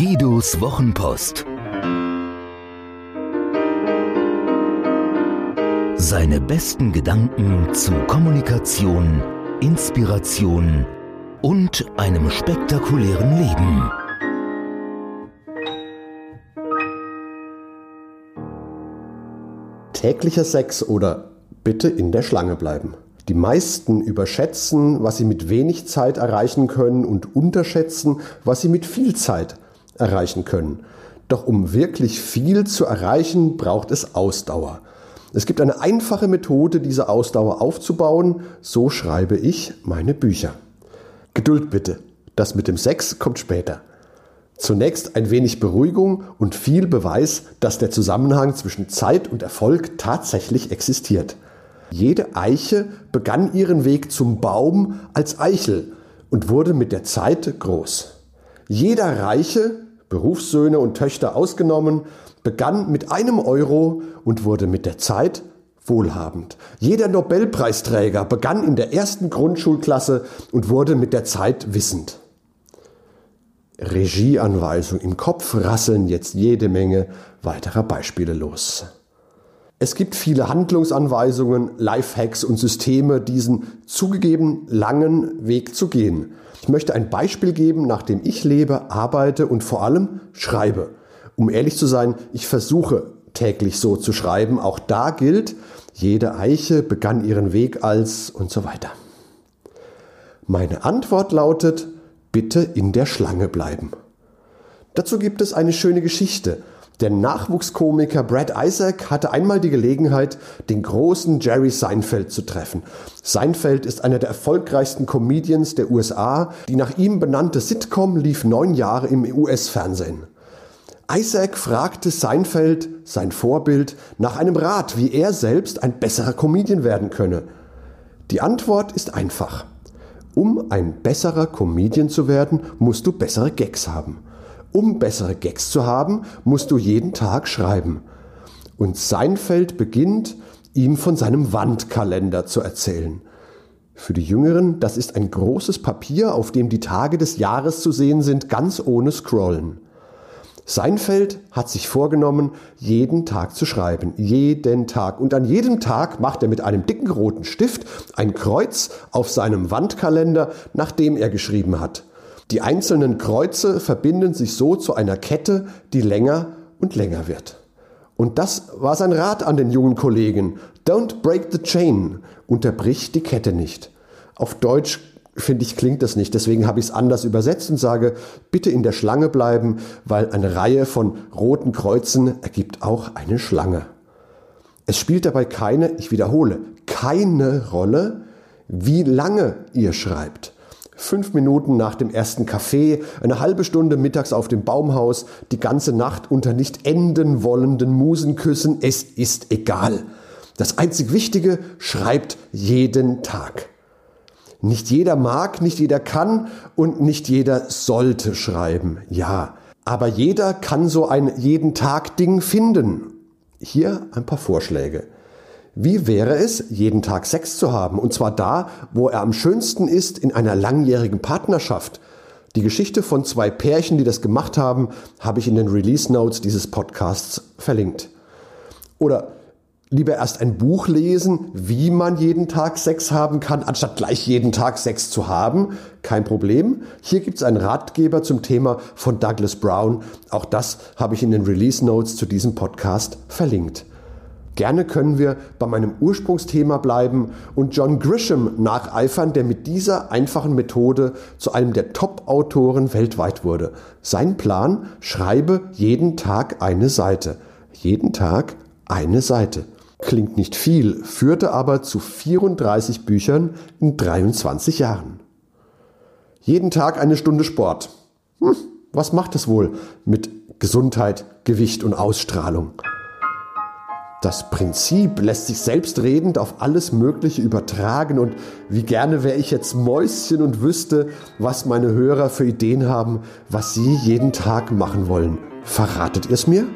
Ottos Wochenpost. Seine besten Gedanken zu Kommunikation, Inspiration und einem spektakulären Leben. Täglicher Sex oder bitte in der Schlange bleiben. Die meisten überschätzen, was sie mit wenig Zeit erreichen können und unterschätzen, was sie mit viel Zeit erreichen können. Doch um wirklich viel zu erreichen, braucht es Ausdauer. Es gibt eine einfache Methode, diese Ausdauer aufzubauen. So schreibe ich meine Bücher. Geduld bitte. Das mit dem Sex kommt später. Zunächst ein wenig Beruhigung und viel Beweis, dass der Zusammenhang zwischen Zeit und Erfolg tatsächlich existiert. Jede Eiche begann ihren Weg zum Baum als Eichel und wurde mit der Zeit groß. Jeder Reiche, Berufssöhne und Töchter ausgenommen, begann mit einem Euro und wurde mit der Zeit wohlhabend. Jeder Nobelpreisträger begann in der ersten Grundschulklasse und wurde mit der Zeit wissend. Regieanweisung im Kopf rasseln jetzt jede Menge weiterer Beispiele los. Es gibt viele Handlungsanweisungen, Lifehacks und Systeme, diesen zugegeben langen Weg zu gehen. Ich möchte ein Beispiel geben, nach dem ich lebe, arbeite und vor allem schreibe. Um ehrlich zu sein, ich versuche täglich so zu schreiben. Auch da gilt, jede Eiche begann ihren Weg als und so weiter. Meine Antwort lautet, bitte in der Schlange bleiben. Dazu gibt es eine schöne Geschichte. Der Nachwuchskomiker Brad Isaac hatte einmal die Gelegenheit, den großen Jerry Seinfeld zu treffen. Seinfeld ist einer der erfolgreichsten Comedians der USA. Die nach ihm benannte Sitcom lief neun Jahre im US-Fernsehen. Isaac fragte Seinfeld, sein Vorbild, nach einem Rat, wie er selbst ein besserer Comedian werden könne. Die Antwort ist einfach. Um ein besserer Comedian zu werden, musst du bessere Gags haben. Um bessere Gags zu haben, musst du jeden Tag schreiben. Und Seinfeld beginnt, ihm von seinem Wandkalender zu erzählen. Für die Jüngeren, das ist ein großes Papier, auf dem die Tage des Jahres zu sehen sind, ganz ohne Scrollen. Seinfeld hat sich vorgenommen, jeden Tag zu schreiben. Jeden Tag. Und an jedem Tag macht er mit einem dicken roten Stift ein Kreuz auf seinem Wandkalender, nachdem er geschrieben hat. Die einzelnen Kreuze verbinden sich so zu einer Kette, die länger und länger wird. Und das war sein Rat an den jungen Kollegen. Don't break the chain. Unterbrich die Kette nicht. Auf Deutsch finde ich, klingt das nicht. Deswegen habe ich es anders übersetzt und sage, bitte in der Schlange bleiben, weil eine Reihe von roten Kreuzen ergibt auch eine Schlange. Es spielt dabei keine, ich wiederhole, keine Rolle, wie lange ihr schreibt fünf Minuten nach dem ersten Kaffee, eine halbe Stunde mittags auf dem Baumhaus, die ganze Nacht unter nicht enden wollenden Musenküssen, es ist egal. Das einzig Wichtige, schreibt jeden Tag. Nicht jeder mag, nicht jeder kann und nicht jeder sollte schreiben, ja. Aber jeder kann so ein jeden Tag Ding finden. Hier ein paar Vorschläge. Wie wäre es, jeden Tag Sex zu haben? Und zwar da, wo er am schönsten ist, in einer langjährigen Partnerschaft. Die Geschichte von zwei Pärchen, die das gemacht haben, habe ich in den Release Notes dieses Podcasts verlinkt. Oder lieber erst ein Buch lesen, wie man jeden Tag Sex haben kann, anstatt gleich jeden Tag Sex zu haben. Kein Problem. Hier gibt es einen Ratgeber zum Thema von Douglas Brown. Auch das habe ich in den Release Notes zu diesem Podcast verlinkt. Gerne können wir bei meinem Ursprungsthema bleiben und John Grisham nacheifern, der mit dieser einfachen Methode zu einem der Top-Autoren weltweit wurde. Sein Plan, schreibe jeden Tag eine Seite. Jeden Tag eine Seite. Klingt nicht viel, führte aber zu 34 Büchern in 23 Jahren. Jeden Tag eine Stunde Sport. Hm, was macht es wohl mit Gesundheit, Gewicht und Ausstrahlung? Das Prinzip lässt sich selbstredend auf alles Mögliche übertragen und wie gerne wäre ich jetzt Mäuschen und wüsste, was meine Hörer für Ideen haben, was sie jeden Tag machen wollen. Verratet ihr es mir?